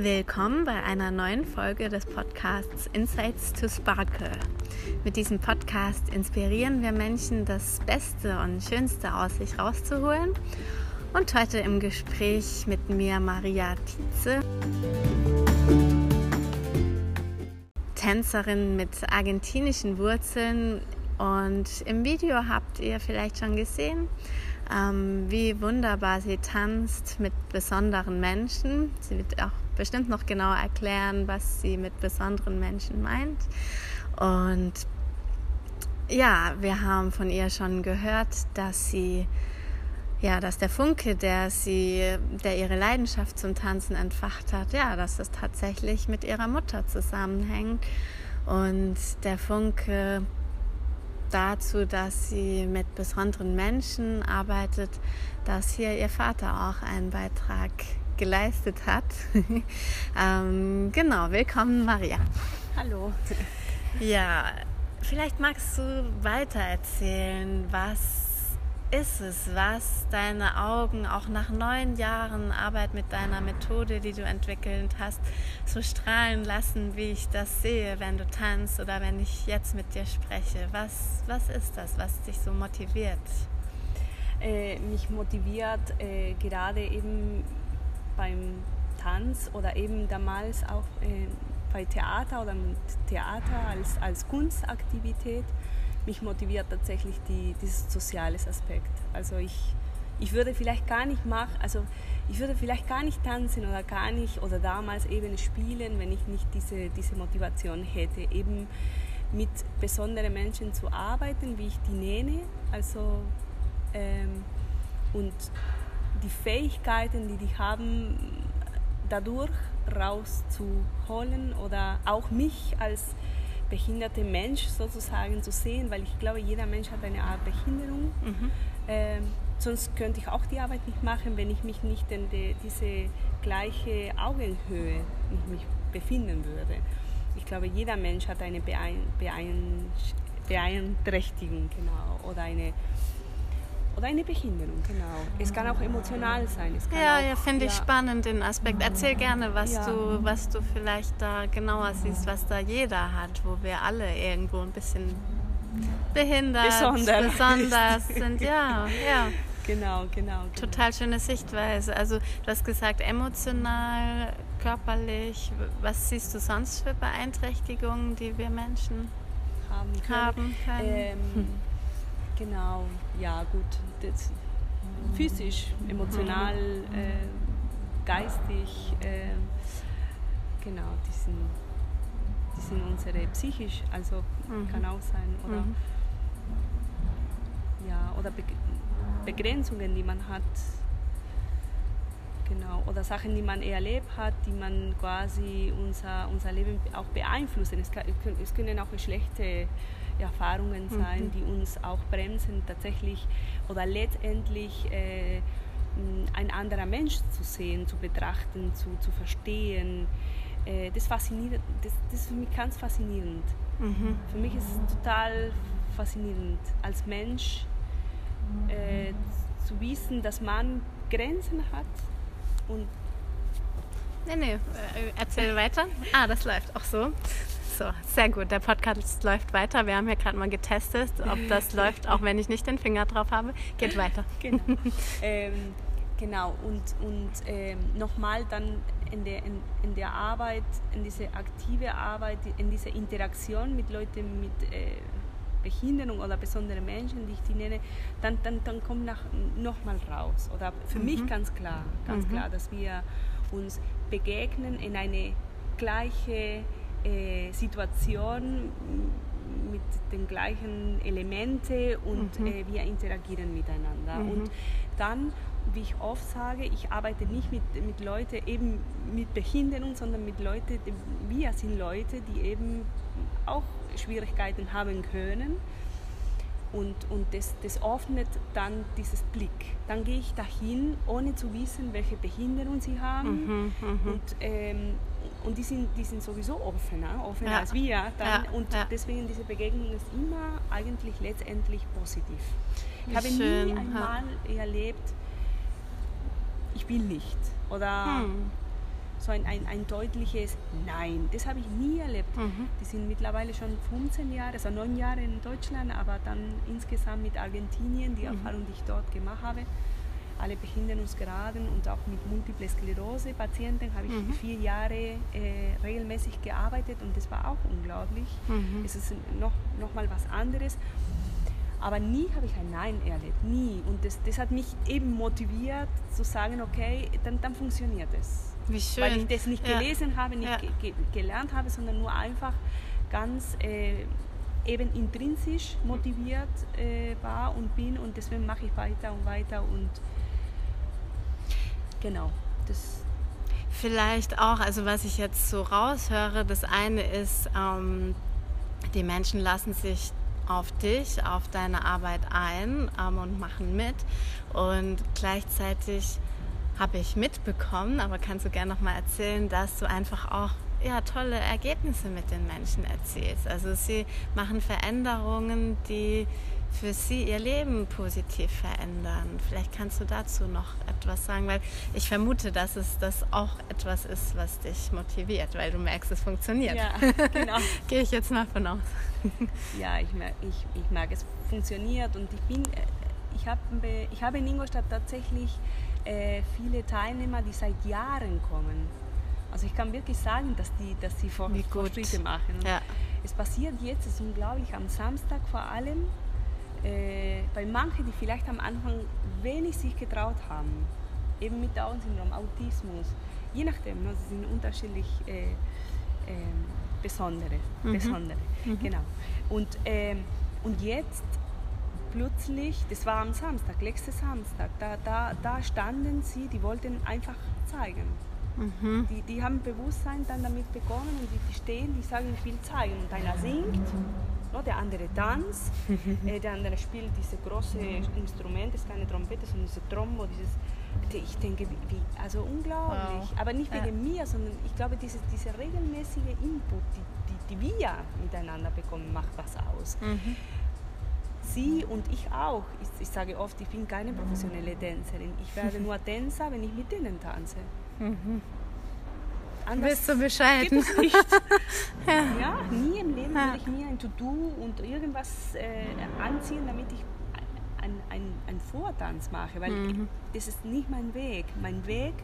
Willkommen bei einer neuen Folge des Podcasts Insights to Sparkle. Mit diesem Podcast inspirieren wir Menschen, das Beste und Schönste aus sich rauszuholen. Und heute im Gespräch mit mir Maria Tietze, Tänzerin mit argentinischen Wurzeln. Und im Video habt ihr vielleicht schon gesehen, ähm, wie wunderbar sie tanzt mit besonderen Menschen. Sie wird auch bestimmt noch genauer erklären, was sie mit besonderen Menschen meint. Und ja, wir haben von ihr schon gehört, dass sie ja, dass der Funke, der sie, der ihre Leidenschaft zum Tanzen entfacht hat, ja, dass es tatsächlich mit ihrer Mutter zusammenhängt und der Funke dazu, dass sie mit besonderen Menschen arbeitet, dass hier ihr Vater auch einen Beitrag geleistet hat. ähm, genau, willkommen Maria. Hallo. Ja, vielleicht magst du weiter erzählen, was ist es, was deine Augen auch nach neun Jahren Arbeit mit deiner Methode, die du entwickelt hast, so strahlen lassen, wie ich das sehe, wenn du tanzt oder wenn ich jetzt mit dir spreche? Was, was ist das, was dich so motiviert? Äh, mich motiviert äh, gerade eben beim Tanz oder eben damals auch äh, bei Theater oder mit Theater als, als Kunstaktivität mich motiviert tatsächlich die, dieses soziale Aspekt. Also ich, ich würde vielleicht gar nicht machen, also ich würde vielleicht gar nicht tanzen oder gar nicht oder damals eben spielen, wenn ich nicht diese, diese Motivation hätte, eben mit besonderen Menschen zu arbeiten, wie ich die nenne, also ähm, und die Fähigkeiten, die die haben, dadurch rauszuholen oder auch mich als behinderte Mensch sozusagen zu sehen, weil ich glaube, jeder Mensch hat eine Art Behinderung. Mhm. Ähm, sonst könnte ich auch die Arbeit nicht machen, wenn ich mich nicht in die, diese gleiche Augenhöhe mich befinden würde. Ich glaube, jeder Mensch hat eine Beein Beein Beeinträchtigung genau, oder eine oder eine Behinderung, genau. Es kann auch emotional sein. ja, ja, finde ich ja. spannend den Aspekt. Erzähl gerne, was ja. du, was du vielleicht da genauer siehst, was da jeder hat, wo wir alle irgendwo ein bisschen behindert, besonders, besonders sind. Ja, ja. Genau, genau, genau. Total schöne Sichtweise. Also du hast gesagt, emotional, körperlich. Was siehst du sonst für Beeinträchtigungen, die wir Menschen haben können? Haben können? Ähm, hm. Genau, ja gut. Das, physisch, emotional, äh, geistig, äh, genau, die sind, die sind unsere psychisch, also mhm. kann auch sein. Oder, mhm. ja, oder Be Begrenzungen, die man hat. Genau, oder Sachen, die man erlebt hat, die man quasi unser, unser Leben auch beeinflussen. Es, kann, es können auch schlechte Erfahrungen sein, mhm. die uns auch bremsen, tatsächlich oder letztendlich äh, ein anderer Mensch zu sehen, zu betrachten, zu, zu verstehen. Äh, das, fasziniert, das, das ist für mich ganz faszinierend. Mhm. Für mich ist es total faszinierend, als Mensch äh, zu wissen, dass man Grenzen hat und Nee, nee, äh, erzähl weiter. Ah, das läuft auch so. So, sehr gut. Der Podcast läuft weiter. Wir haben ja gerade mal getestet, ob das läuft, auch wenn ich nicht den Finger drauf habe. Geht weiter. Genau. ähm, genau. Und, und ähm, nochmal dann in der, in, in, der Arbeit, in diese aktive Arbeit, in diese Interaktion mit Leuten mit äh, Behinderung oder besonderen Menschen, die ich die nenne, dann, dann, dann kommt nach, nochmal raus. Oder für mhm. mich ganz klar, ganz mhm. klar, dass wir uns begegnen in eine gleiche äh, Situation mit den gleichen Elementen und mhm. äh, wir interagieren miteinander. Mhm. Und dann, wie ich oft sage, ich arbeite nicht mit, mit Leuten eben mit Behinderung, sondern mit Leuten, wir sind Leute, die eben auch Schwierigkeiten haben können und, und das, das öffnet dann dieses Blick. Dann gehe ich dahin, ohne zu wissen, welche Behinderung sie haben. Mhm, mh. Und, ähm, und die sind, die sind sowieso offener, offener ja. als wir. Dann, ja, und deswegen diese Begegnung ist immer eigentlich letztendlich positiv. Ich habe Schön, nie einmal erlebt, ich will nicht. Oder hm. so ein, ein, ein deutliches Nein. Das habe ich nie erlebt. Mhm. Die sind mittlerweile schon 15 Jahre, also 9 Jahre in Deutschland, aber dann insgesamt mit Argentinien, die mhm. Erfahrung, die ich dort gemacht habe. Alle Behinderungsgraden und auch mit Multiple Sklerose-Patienten habe ich mhm. vier Jahre äh, regelmäßig gearbeitet und das war auch unglaublich. Mhm. Es ist noch, noch mal was anderes. Aber nie habe ich ein Nein erlebt, nie. Und das, das hat mich eben motiviert zu sagen, okay, dann, dann funktioniert es. Wie schön. Weil ich das nicht ja. gelesen habe, nicht ja. ge gelernt habe, sondern nur einfach ganz äh, eben intrinsisch motiviert äh, war und bin und deswegen mache ich weiter und weiter und genau, das Vielleicht auch, also was ich jetzt so raushöre, das eine ist, ähm, die Menschen lassen sich auf dich, auf deine Arbeit ein ähm, und machen mit. Und gleichzeitig habe ich mitbekommen, aber kannst du gerne noch mal erzählen, dass du einfach auch ja, tolle Ergebnisse mit den Menschen erzielst. Also sie machen Veränderungen, die für sie ihr Leben positiv verändern. Vielleicht kannst du dazu noch etwas sagen, weil ich vermute, dass es das auch etwas ist, was dich motiviert, weil du merkst, es funktioniert. Ja, genau. Gehe ich jetzt mal von aus. ja, ich merke, ich, ich merke, es funktioniert und ich bin, äh, ich habe, ich habe in Ingolstadt tatsächlich äh, viele Teilnehmer, die seit Jahren kommen. Also ich kann wirklich sagen, dass die, dass die Fortschritte machen. Ja. Es passiert jetzt, es ist unglaublich, am Samstag vor allem, äh, bei manchen, die vielleicht am Anfang wenig sich getraut haben, eben mit Down-Syndrom, Autismus, je nachdem, ne, sie sind unterschiedlich äh, äh, besondere, mhm. besondere mhm. genau. Und, ähm, und jetzt plötzlich, das war am Samstag, letzten Samstag, da, da, da standen sie, die wollten einfach zeigen. Mhm. Die, die haben Bewusstsein dann damit bekommen und die, die stehen, die sagen, ich will zeigen. Und einer singt No, der andere tanzt, äh, der andere spielt diese große Instrument, das ist keine Trompete, sondern diese Trombo, dieses, ich denke, wie, wie also unglaublich. Wow. Aber nicht wegen ja. mir, sondern ich glaube, diese, diese regelmäßige Input, die, die, die wir miteinander bekommen, macht was aus. Mhm. Sie und ich auch. Ich, ich, sage oft, ich bin keine professionelle Tänzerin. Ich werde nur Tänzer, wenn ich mit denen tanze. Mhm. Anders Bist du Bescheid? Geht es nicht. ja. ja. nie im Leben ja. würde ich mir ein To-Do und irgendwas äh, anziehen, damit ich einen ein Vortanz mache, weil mhm. ich, das ist nicht mein Weg. Mein Weg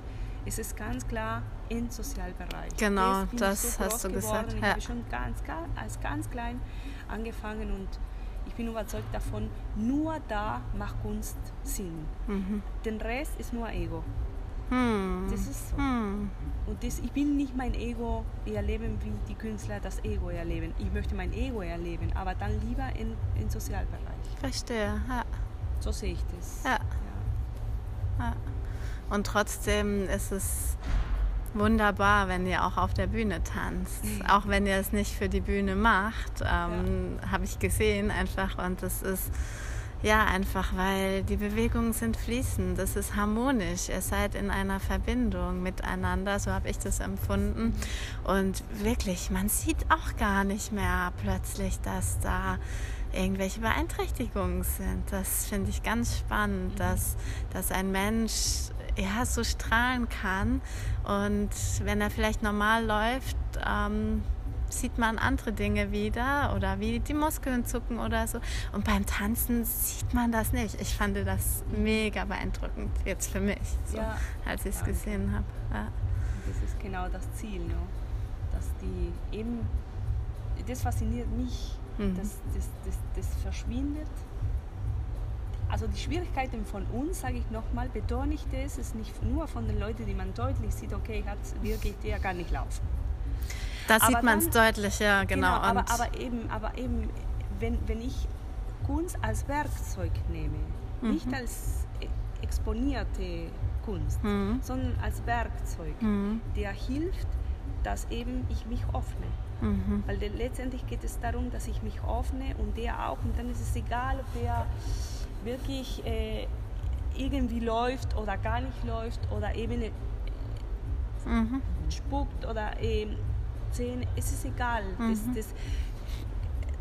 ist es ganz klar im Sozialbereich. Genau, das so hast du geworden. gesagt. Ich habe schon ganz, als ganz klein angefangen und ich bin überzeugt davon, nur da macht Kunst Sinn. Mhm. Den Rest ist nur Ego. Hm. Das ist so. Hm. Und das, ich bin nicht mein Ego erleben, wie die Künstler das Ego erleben. Ich möchte mein Ego erleben, aber dann lieber im in Sozialbereich. Verstehe, ja. So sehe ich das. Ja. ja. ja. Und trotzdem ist es wunderbar, wenn ihr auch auf der Bühne tanzt. Mhm. Auch wenn ihr es nicht für die Bühne macht, ähm, ja. habe ich gesehen einfach. Und es ist ja, einfach weil die Bewegungen sind fließend, das ist harmonisch, ihr seid in einer Verbindung miteinander, so habe ich das empfunden. Und wirklich, man sieht auch gar nicht mehr plötzlich, dass da irgendwelche Beeinträchtigungen sind. Das finde ich ganz spannend, dass, dass ein Mensch ja, so strahlen kann und wenn er vielleicht normal läuft, ähm, sieht man andere Dinge wieder oder wie die Muskeln zucken oder so. Und beim Tanzen sieht man das nicht. Ich fand das mega beeindruckend jetzt für mich, so, ja, als ich es gesehen habe. Ja. Das ist genau das Ziel, ne? dass die eben, das fasziniert mich, mhm. dass das, das, das verschwindet. Also die Schwierigkeiten von uns, sage ich nochmal, betone ich das, ist nicht nur von den Leuten, die man deutlich sieht, okay, hat wirklich der gar nicht laufen. Da sieht man es deutlich, ja, genau. genau aber, aber, eben, aber eben wenn, wenn ich Kunst als Werkzeug nehme, mhm. nicht als exponierte Kunst, mhm. sondern als Werkzeug, mhm. der hilft, dass eben ich mich öffne. Mhm. Weil letztendlich geht es darum, dass ich mich öffne und der auch. Und dann ist es egal, ob der wirklich äh, irgendwie läuft oder gar nicht läuft oder eben äh, mhm. spuckt oder äh, sehen, es ist egal. Mhm. Das, das,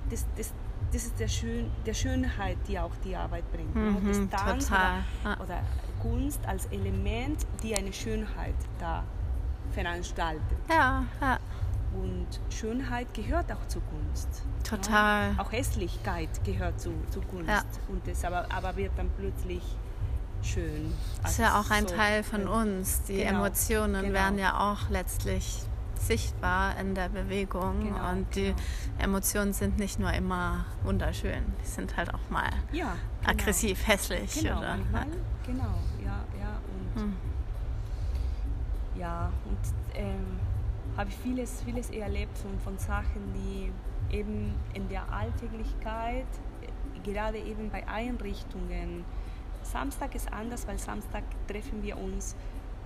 das, das, das ist der, Schön, der Schönheit, die auch die Arbeit bringt. Mhm, das Tanz oder, oder, Kunst als Element, die eine Schönheit da veranstaltet. Ja, ja. Und Schönheit gehört auch zur Kunst. Total. Ja? Auch Hässlichkeit gehört zu, zu Kunst. Ja. Und das aber, aber wird dann plötzlich schön. Das ist ja auch ein so, Teil von uns. Die genau, Emotionen genau. werden ja auch letztlich sichtbar in der Bewegung. Genau, und die genau. Emotionen sind nicht nur immer wunderschön, die sind halt auch mal ja, genau. aggressiv, hässlich. Genau, oder, manchmal, genau, ja, ja. Und, hm. ja, und ähm, habe ich vieles, vieles erlebt von, von Sachen, die eben in der Alltäglichkeit, gerade eben bei Einrichtungen, Samstag ist anders, weil Samstag treffen wir uns,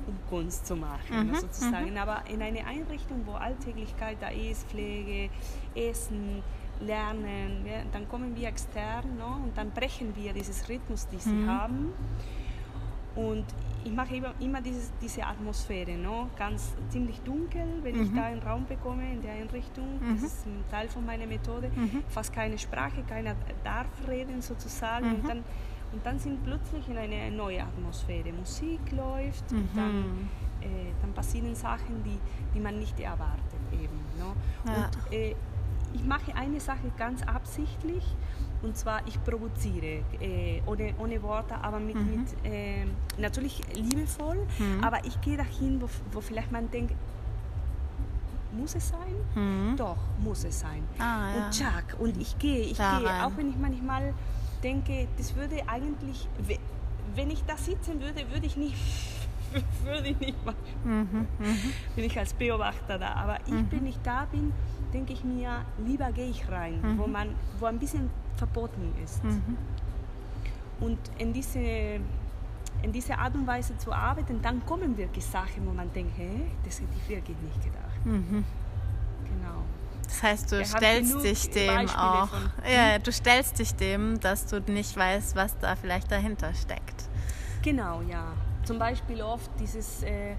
um Kunst zu machen, mhm, sozusagen. Mhm. Aber in einer Einrichtung, wo Alltäglichkeit da ist, Pflege, Essen, Lernen, ja, dann kommen wir extern no? und dann brechen wir dieses Rhythmus, den sie mhm. haben. Und ich mache immer, immer dieses, diese Atmosphäre, no? ganz ziemlich dunkel, wenn mhm. ich da einen Raum bekomme in der Einrichtung. Mhm. Das ist ein Teil von meiner Methode. Mhm. Fast keine Sprache, keiner darf reden sozusagen. Und, mhm. dann, und dann sind plötzlich in eine neue Atmosphäre. Musik läuft und dann, mhm. äh, dann passieren Sachen, die, die man nicht erwartet. Eben, no? Ja. Und äh, ich mache eine Sache ganz absichtlich und zwar, ich provoziere, äh, ohne, ohne Worte, aber mit, mhm. mit äh, natürlich liebevoll. Mhm. Aber ich gehe dahin, wo, wo vielleicht man denkt, muss es sein? Mhm. Doch, muss es sein. Ah, ja. Und tschack, und ich gehe, ich da gehe, auch wenn ich manchmal denke, das würde eigentlich, wenn ich da sitzen würde, würde ich nicht, würde ich nicht machen. Mhm, mhm. Bin ich als Beobachter da. Aber ich, mhm. wenn ich da bin, denke ich mir, lieber gehe ich rein, mhm. wo man, wo ein bisschen verboten ist. Mhm. Und in diese, in diese Art und Weise zu arbeiten, dann kommen wirklich Sachen, wo man denkt, hey, das hätte ich wirklich nicht gedacht. Das heißt, du stellst dich dem Beispiele auch. Von, ja, du stellst dich dem, dass du nicht weißt, was da vielleicht dahinter steckt. Genau, ja. Zum Beispiel oft dieses äh,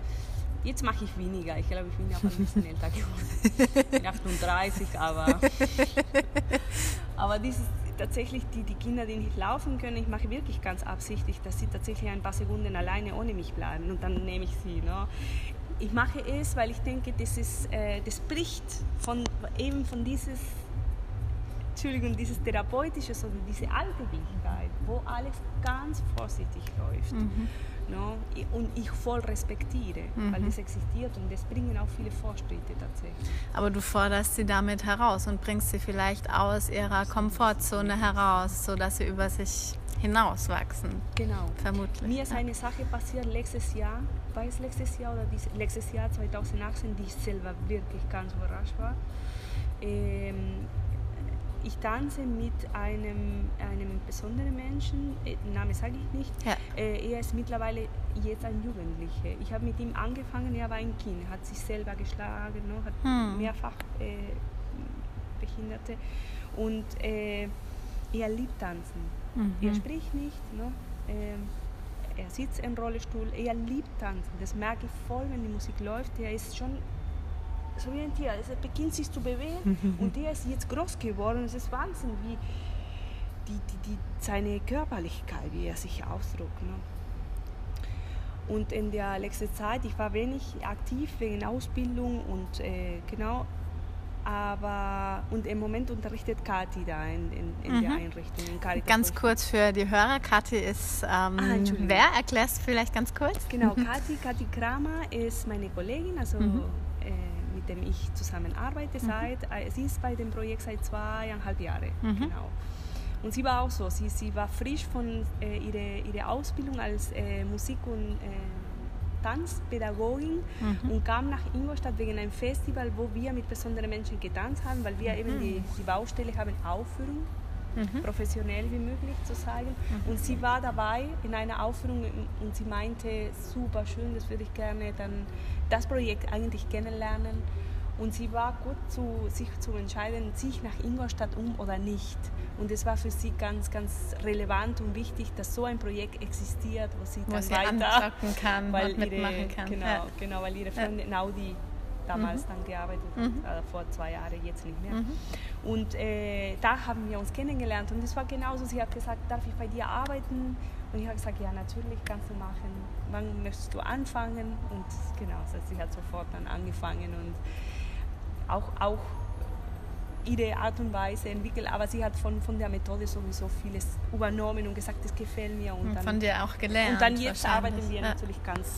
Jetzt mache ich weniger. Ich glaube, ich bin ja ein bisschen älter geworden. Ich bin 38, aber, aber dieses, tatsächlich die, die Kinder, die nicht laufen können, ich mache wirklich ganz absichtlich, dass sie tatsächlich ein paar Sekunden alleine ohne mich bleiben und dann nehme ich sie. Ne? Ich mache es, weil ich denke, das, ist, äh, das bricht von, eben von dieses, Entschuldigung, dieses Therapeutische, sondern diese Alltäglichkeit, wo alles ganz vorsichtig läuft. Mhm. No? Und ich voll respektiere, mhm. weil das existiert und das bringen auch viele Fortschritte tatsächlich. Aber du forderst sie damit heraus und bringst sie vielleicht aus ihrer Komfortzone heraus, sodass sie über sich hinauswachsen. Genau. Vermutlich. Mir ist eine Sache passiert letztes Jahr, war es letztes Jahr oder dieses, letztes Jahr 2018, die ich selber wirklich ganz überrascht war. Ähm, ich tanze mit einem, einem besonderen Menschen, äh, Name sage ich nicht. Ja. Äh, er ist mittlerweile jetzt ein Jugendlicher. Ich habe mit ihm angefangen, er war ein Kind, hat sich selber geschlagen, no, hat hm. mehrfach äh, Behinderte. Und äh, er liebt tanzen. Mhm. Er spricht nicht, no, ähm, er sitzt im Rollstuhl, er liebt tanzen. Das merke ich voll, wenn die Musik läuft. Er ist schon so wie ein Tier. Es beginnt sich zu bewegen und der ist jetzt groß geworden. Es ist Wahnsinn, wie die, die, die, seine Körperlichkeit, wie er sich ausdrückt. Ne? Und in der letzten Zeit, ich war wenig aktiv wegen Ausbildung und äh, genau, aber und im Moment unterrichtet Kathi da in, in, in mhm. der Einrichtung. In ganz kurz für die Hörer, Kathi ist, ähm, ah, wer erklärst vielleicht ganz kurz? Genau, Kathi, Kathi Kramer ist meine Kollegin, also mhm dem ich zusammenarbeite mhm. seit, äh, sie ist bei dem Projekt seit zweieinhalb Jahren. Mhm. Genau. Und sie war auch so, sie, sie war frisch von äh, ihrer ihre Ausbildung als äh, Musik- und äh, Tanzpädagogin mhm. und kam nach Ingolstadt wegen einem Festival, wo wir mit besonderen Menschen getanzt haben, weil wir eben die, die Baustelle haben Aufführung mhm. professionell wie möglich zu zeigen. Mhm. Und sie war dabei in einer Aufführung und sie meinte, super schön, das würde ich gerne dann das Projekt eigentlich kennenlernen. Und sie war gut, zu, sich zu entscheiden, sich nach Ingolstadt um oder nicht. Und es war für sie ganz, ganz relevant und wichtig, dass so ein Projekt existiert, wo sie wo dann sie weiter kann weil und mitmachen ihre, kann. Genau, ja. genau, weil ihre Freundin ja. Naudi damals mhm. dann gearbeitet hat, mhm. äh, vor zwei Jahren, jetzt nicht mehr. Mhm. Und äh, da haben wir uns kennengelernt und es war genauso. Sie hat gesagt, darf ich bei dir arbeiten? Und ich habe gesagt, ja, natürlich kannst du machen. Wann möchtest du anfangen? Und genau, also sie hat sofort dann angefangen und auch, auch ihre Art und Weise entwickelt, aber sie hat von, von der Methode sowieso vieles übernommen und gesagt, das gefällt mir. Und, dann, von dir auch gelernt. Und dann jetzt arbeiten wir ja. natürlich ganz,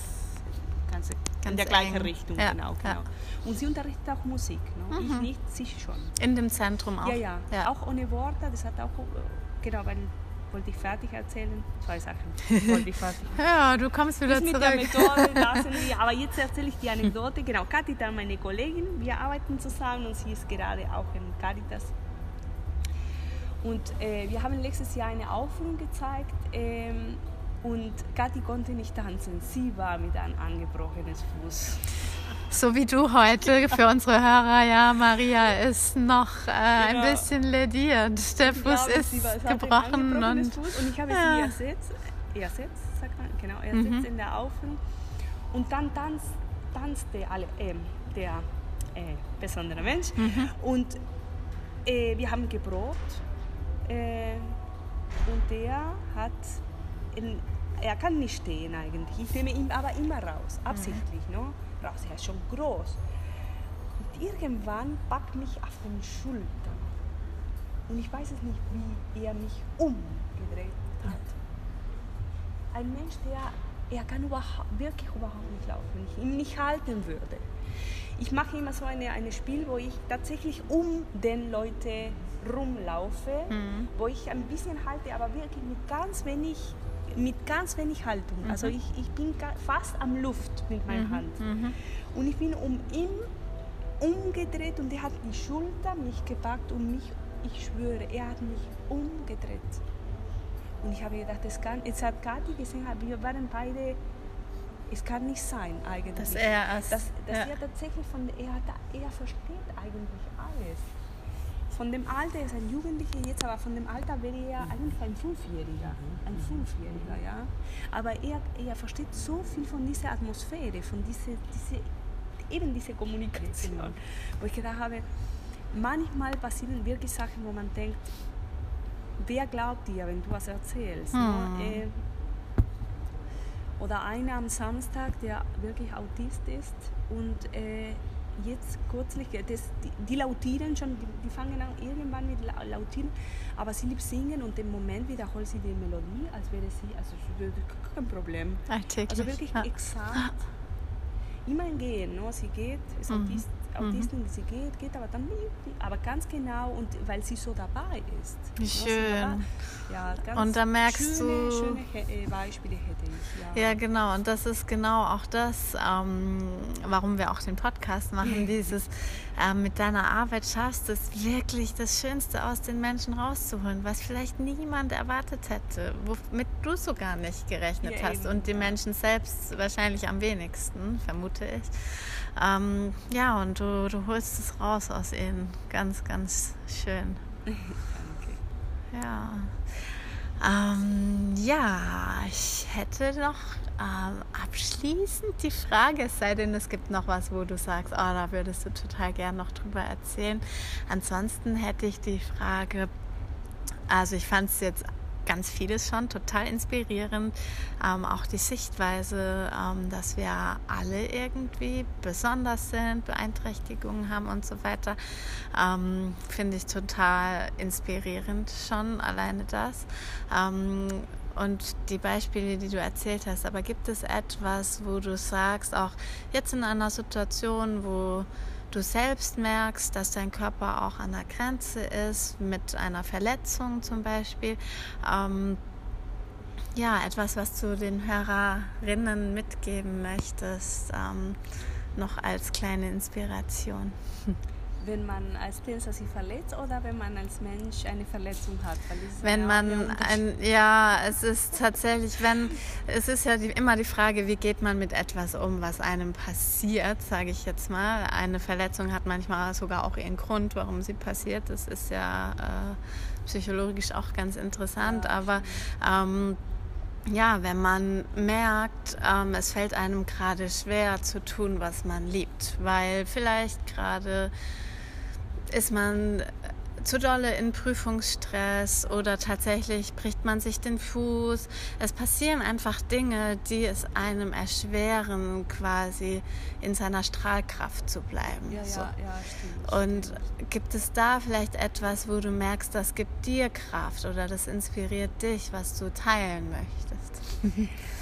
ganz, ganz in der gleichen eng. Richtung. Ja. Genau, genau. Ja. Und sie unterrichtet auch Musik. Ne? Mhm. Ich nicht, sie schon. In dem Zentrum auch? Ja, ja, Auch ohne Worte, das hat auch, genau, weil wollte ich fertig erzählen. Zwei Sachen. Wollte ich fertig. ja, du kommst wieder mit zurück. Der Methode wir. Aber jetzt erzähle ich die Anekdote. Genau, Katita, meine Kollegin, wir arbeiten zusammen und sie ist gerade auch in Caritas. Und äh, wir haben letztes Jahr eine Aufführung gezeigt ähm, und Kathi konnte nicht tanzen. Sie war mit einem angebrochenen Fuß. So wie du heute für unsere Hörer, ja, Maria ist noch äh, ein genau. bisschen lediert. Der Fuß glaube, ist war, gebrochen. Und, Fuß und ich habe ja. sie ersetzt, ersetzt, sagt man, genau, ersetzt mhm. in der Aufen. Und dann tanz, tanzte alle, äh, der äh, besondere Mensch. Mhm. Und äh, wir haben geprobt. Äh, und der hat, in, er kann nicht stehen eigentlich. Ich nehme ihn aber immer raus, absichtlich. Mhm. No? Er ist schon groß. Und irgendwann packt mich auf den Schultern. Und ich weiß es nicht, wie er mich umgedreht hat. Ein Mensch, der er kann überhaupt, wirklich überhaupt nicht laufen, wenn ich ihn nicht halten würde. Ich mache immer so eine, ein Spiel, wo ich tatsächlich um den Leute rumlaufe, mhm. wo ich ein bisschen halte, aber wirklich mit ganz wenig mit ganz wenig Haltung. Mhm. Also ich, ich bin fast am Luft mit meiner mhm. Hand. Mhm. Und ich bin um ihn umgedreht und er hat die Schulter mich gepackt und mich, ich schwöre, er hat mich umgedreht. Und ich habe gedacht, das kann, jetzt hat Kathi gesehen, wir waren beide, es kann nicht sein eigentlich. Dass er, als, dass, dass ja. er tatsächlich von, er, er versteht eigentlich alles von dem Alter, er ist ein Jugendlicher jetzt, aber von dem Alter wäre er eigentlich ein Fünfjähriger. Ein Fünfjähriger, ja. Aber er, er versteht so viel von dieser Atmosphäre, von dieser, diese, eben dieser Kommunikation. Wo ich gedacht habe, manchmal passieren wirklich Sachen, wo man denkt, wer glaubt dir, wenn du was erzählst? Hm. Äh, oder einer am Samstag, der wirklich Autist ist und äh, jetzt kürzlich, das, die, die, lautieren schon, die, die, fangen an irgendwann mit lautieren, aber sie liebt singen und im Moment wiederholt sie die Melodie, als wäre sie, also kein Problem. Alltäglich. Also wirklich ja. exakt. Immer gehen, no? sie geht, ist mhm. Autist, Autistin, mhm. sie geht, geht, aber dann, aber ganz genau und weil sie so dabei ist. Wie schön. Ja, und da merkst schöne, du. Schöne äh, Beispiele hätte ich. Ja. ja. genau. Und das ist genau auch das, ähm, warum wir auch den Podcast machen. Dieses ähm, mit deiner Arbeit schaffst es wirklich das Schönste aus den Menschen rauszuholen, was vielleicht niemand erwartet hätte, womit du sogar nicht gerechnet ja, hast. Eben. Und die Menschen selbst wahrscheinlich am wenigsten, vermute ich. Ähm, ja, und du, du holst es raus aus ihnen. Ganz, ganz schön. Danke. Ja. Ähm, ja, ich hätte noch ähm, abschließend die Frage, es sei denn, es gibt noch was, wo du sagst, oh, da würdest du total gern noch drüber erzählen. Ansonsten hätte ich die Frage, also ich fand es jetzt ganz vieles schon total inspirierend. Ähm, auch die Sichtweise, ähm, dass wir alle irgendwie besonders sind, Beeinträchtigungen haben und so weiter, ähm, finde ich total inspirierend schon, alleine das. Ähm, und die Beispiele, die du erzählt hast, aber gibt es etwas, wo du sagst, auch jetzt in einer Situation, wo du selbst merkst, dass dein Körper auch an der Grenze ist, mit einer Verletzung zum Beispiel. Ähm, ja, etwas, was du den Hörerinnen mitgeben möchtest, ähm, noch als kleine Inspiration. wenn man als Tänzer sich verletzt oder wenn man als Mensch eine Verletzung hat? wenn man ein, ja, es ist tatsächlich, wenn, es ist ja die, immer die Frage, wie geht man mit etwas um, was einem passiert, sage ich jetzt mal. Eine Verletzung hat manchmal sogar auch ihren Grund, warum sie passiert. Das ist ja äh, psychologisch auch ganz interessant, ja, aber ähm, ja, wenn man merkt, ähm, es fällt einem gerade schwer zu tun, was man liebt, weil vielleicht gerade ist man zu dolle in Prüfungsstress oder tatsächlich bricht man sich den Fuß. Es passieren einfach Dinge, die es einem erschweren, quasi in seiner Strahlkraft zu bleiben. Ja, so. ja, ja, stimmt. Und stimmt. gibt es da vielleicht etwas, wo du merkst, das gibt dir Kraft oder das inspiriert dich, was du teilen möchtest?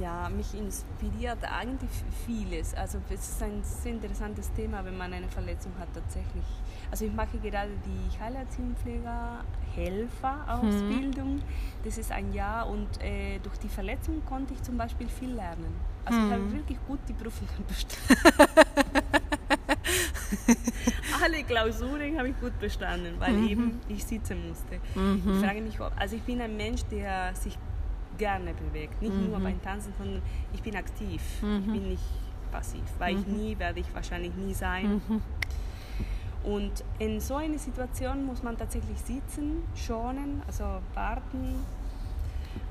Ja, mich inspiriert eigentlich vieles. Also es ist ein sehr interessantes Thema, wenn man eine Verletzung hat tatsächlich. Also ich mache gerade die Heilerziehungspfleger Helfer-Ausbildung. Mhm. Das ist ein Jahr und äh, durch die Verletzung konnte ich zum Beispiel viel lernen. Also mhm. ich habe wirklich gut die Prüfung bestanden. Alle Klausuren habe ich gut bestanden, weil mhm. eben ich sitzen musste. Mhm. Ich frage mich, ob, also ich bin ein Mensch, der sich gerne bewegt. Nicht mhm. nur beim Tanzen, sondern ich bin aktiv. Mhm. Ich bin nicht passiv, weil ich mhm. nie, werde ich wahrscheinlich nie sein. Mhm. Und in so einer Situation muss man tatsächlich sitzen, schonen, also warten.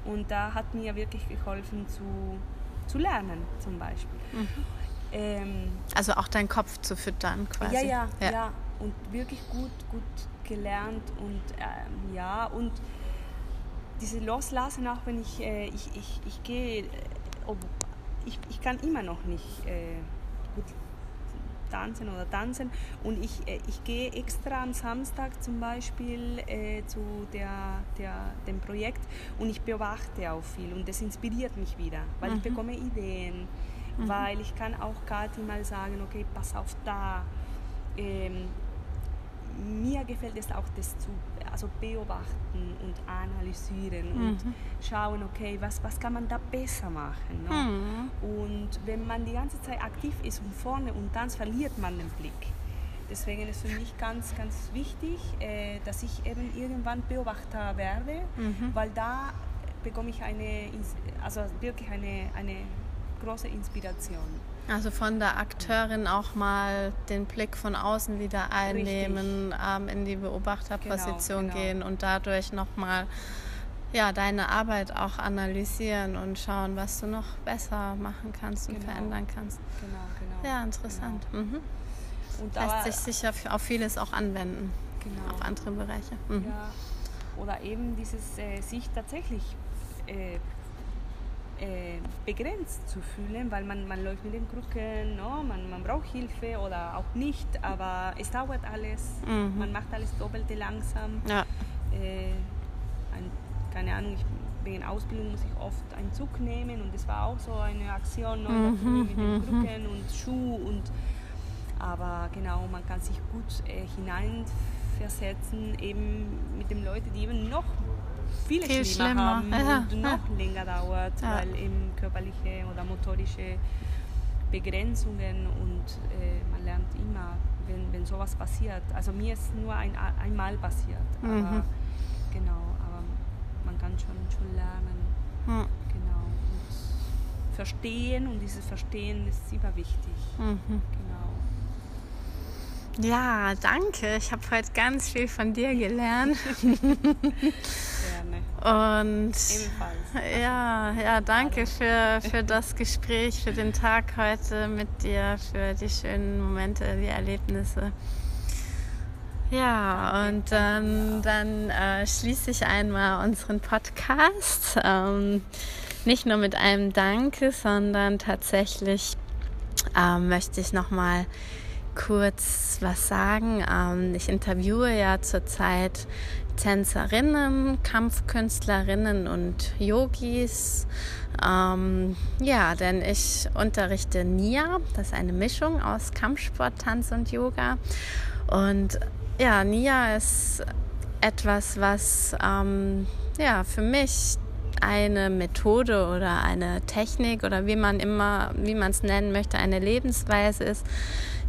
Und da hat mir wirklich geholfen zu, zu lernen zum Beispiel. Mhm. Ähm, also auch deinen Kopf zu füttern quasi. Ja, ja, ja. ja. Und wirklich gut, gut gelernt und ähm, ja, und diese Loslassen, auch wenn ich, äh, ich, ich, ich gehe, äh, ich, ich kann immer noch nicht äh, gut tanzen oder tanzen und ich, äh, ich gehe extra am Samstag zum Beispiel äh, zu der, der, dem Projekt und ich beobachte auch viel und das inspiriert mich wieder, weil mhm. ich bekomme Ideen, mhm. weil ich kann auch Kathi mal sagen, okay, pass auf da. Ähm, mir gefällt es auch, das zu also beobachten und analysieren mhm. und schauen, okay, was, was kann man da besser machen. Ne? Mhm. Und wenn man die ganze Zeit aktiv ist und vorne und dann verliert man den Blick. Deswegen ist für mich ganz, ganz wichtig, äh, dass ich eben irgendwann Beobachter werde, mhm. weil da bekomme ich eine, also wirklich eine, eine große Inspiration. Also von der Akteurin auch mal den Blick von außen wieder einnehmen, ähm, in die Beobachterposition genau, genau. gehen und dadurch nochmal ja, deine Arbeit auch analysieren und schauen, was du noch besser machen kannst und genau. verändern kannst. Genau, genau. Ja, interessant. Genau. Mhm. Und Lässt sich sicher auf vieles auch anwenden, genau. auf andere Bereiche. Mhm. Ja. Oder eben dieses äh, sich tatsächlich äh, äh, begrenzt zu fühlen, weil man, man läuft mit den Krücken, no? man, man braucht Hilfe oder auch nicht, aber es dauert alles, mhm. man macht alles doppelte langsam. Ja. Äh, ein, keine Ahnung, ich, wegen Ausbildung muss ich oft einen Zug nehmen und das war auch so eine Aktion no? mhm. mit den mhm. Krücken und Schuh und aber genau, man kann sich gut äh, hineinversetzen, eben mit den Leuten, die eben noch viele Viel schlimmer, schlimmer. haben ja. und noch ja. länger dauert, ja. weil eben körperliche oder motorische Begrenzungen und äh, man lernt immer, wenn, wenn sowas passiert. Also mir ist nur ein, einmal passiert, aber mhm. genau, aber man kann schon, schon lernen. Mhm. Genau. Und verstehen und dieses Verstehen ist immer wichtig. Mhm. Genau. Ja, danke. Ich habe heute ganz viel von dir gelernt. Und Ebenfalls. ja, ja, danke für, für das Gespräch, für den Tag heute mit dir, für die schönen Momente, die Erlebnisse. Ja, und dann, dann äh, schließe ich einmal unseren Podcast. Ähm, nicht nur mit einem Danke, sondern tatsächlich ähm, möchte ich nochmal kurz was sagen. Ähm, ich interviewe ja zurzeit Tänzerinnen, Kampfkünstlerinnen und Yogis. Ähm, ja, denn ich unterrichte Nia, das ist eine Mischung aus Kampfsport, Tanz und Yoga. Und ja, Nia ist etwas, was ähm, ja, für mich eine Methode oder eine Technik oder wie man immer, wie man es nennen möchte, eine Lebensweise ist,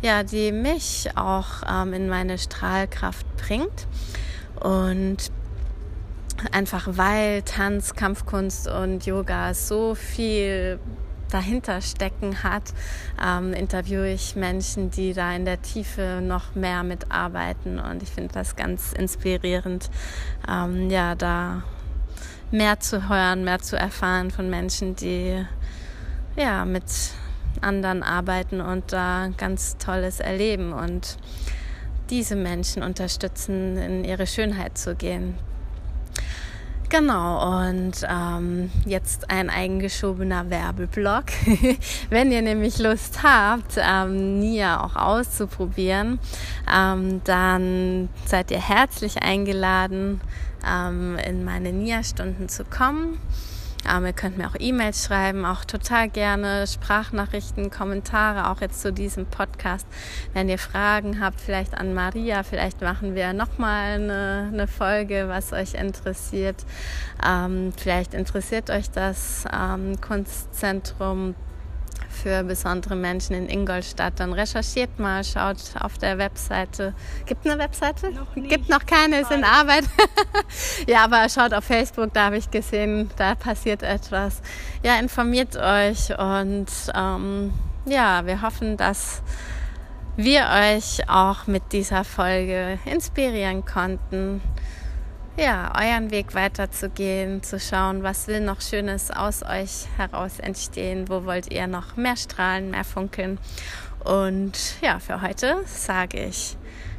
ja, die mich auch ähm, in meine Strahlkraft bringt. Und einfach weil Tanz, Kampfkunst und Yoga so viel dahinter stecken hat, ähm, interviewe ich Menschen, die da in der Tiefe noch mehr mitarbeiten und ich finde das ganz inspirierend, ähm, ja, da mehr zu hören, mehr zu erfahren von Menschen, die ja mit anderen arbeiten und da ganz Tolles erleben und diese Menschen unterstützen, in ihre Schönheit zu gehen. Genau, und ähm, jetzt ein eingeschobener Werbeblock. Wenn ihr nämlich Lust habt, ähm, Nia auch auszuprobieren, ähm, dann seid ihr herzlich eingeladen, ähm, in meine Nia-Stunden zu kommen. Ähm, ihr könnt mir auch E-Mails schreiben, auch total gerne Sprachnachrichten, Kommentare, auch jetzt zu diesem Podcast. Wenn ihr Fragen habt, vielleicht an Maria, vielleicht machen wir nochmal eine, eine Folge, was euch interessiert. Ähm, vielleicht interessiert euch das ähm, Kunstzentrum für besondere Menschen in Ingolstadt, dann recherchiert mal, schaut auf der Webseite. Gibt eine Webseite? Noch nicht. Gibt noch keine, ist in Arbeit. ja, aber schaut auf Facebook, da habe ich gesehen, da passiert etwas. Ja, informiert euch und ähm, ja, wir hoffen, dass wir euch auch mit dieser Folge inspirieren konnten ja, euren Weg weiterzugehen, zu schauen, was will noch Schönes aus euch heraus entstehen, wo wollt ihr noch mehr strahlen, mehr funkeln. Und ja, für heute sage ich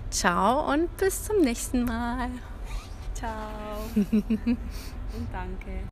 ciao und bis zum nächsten Mal. Ciao und danke.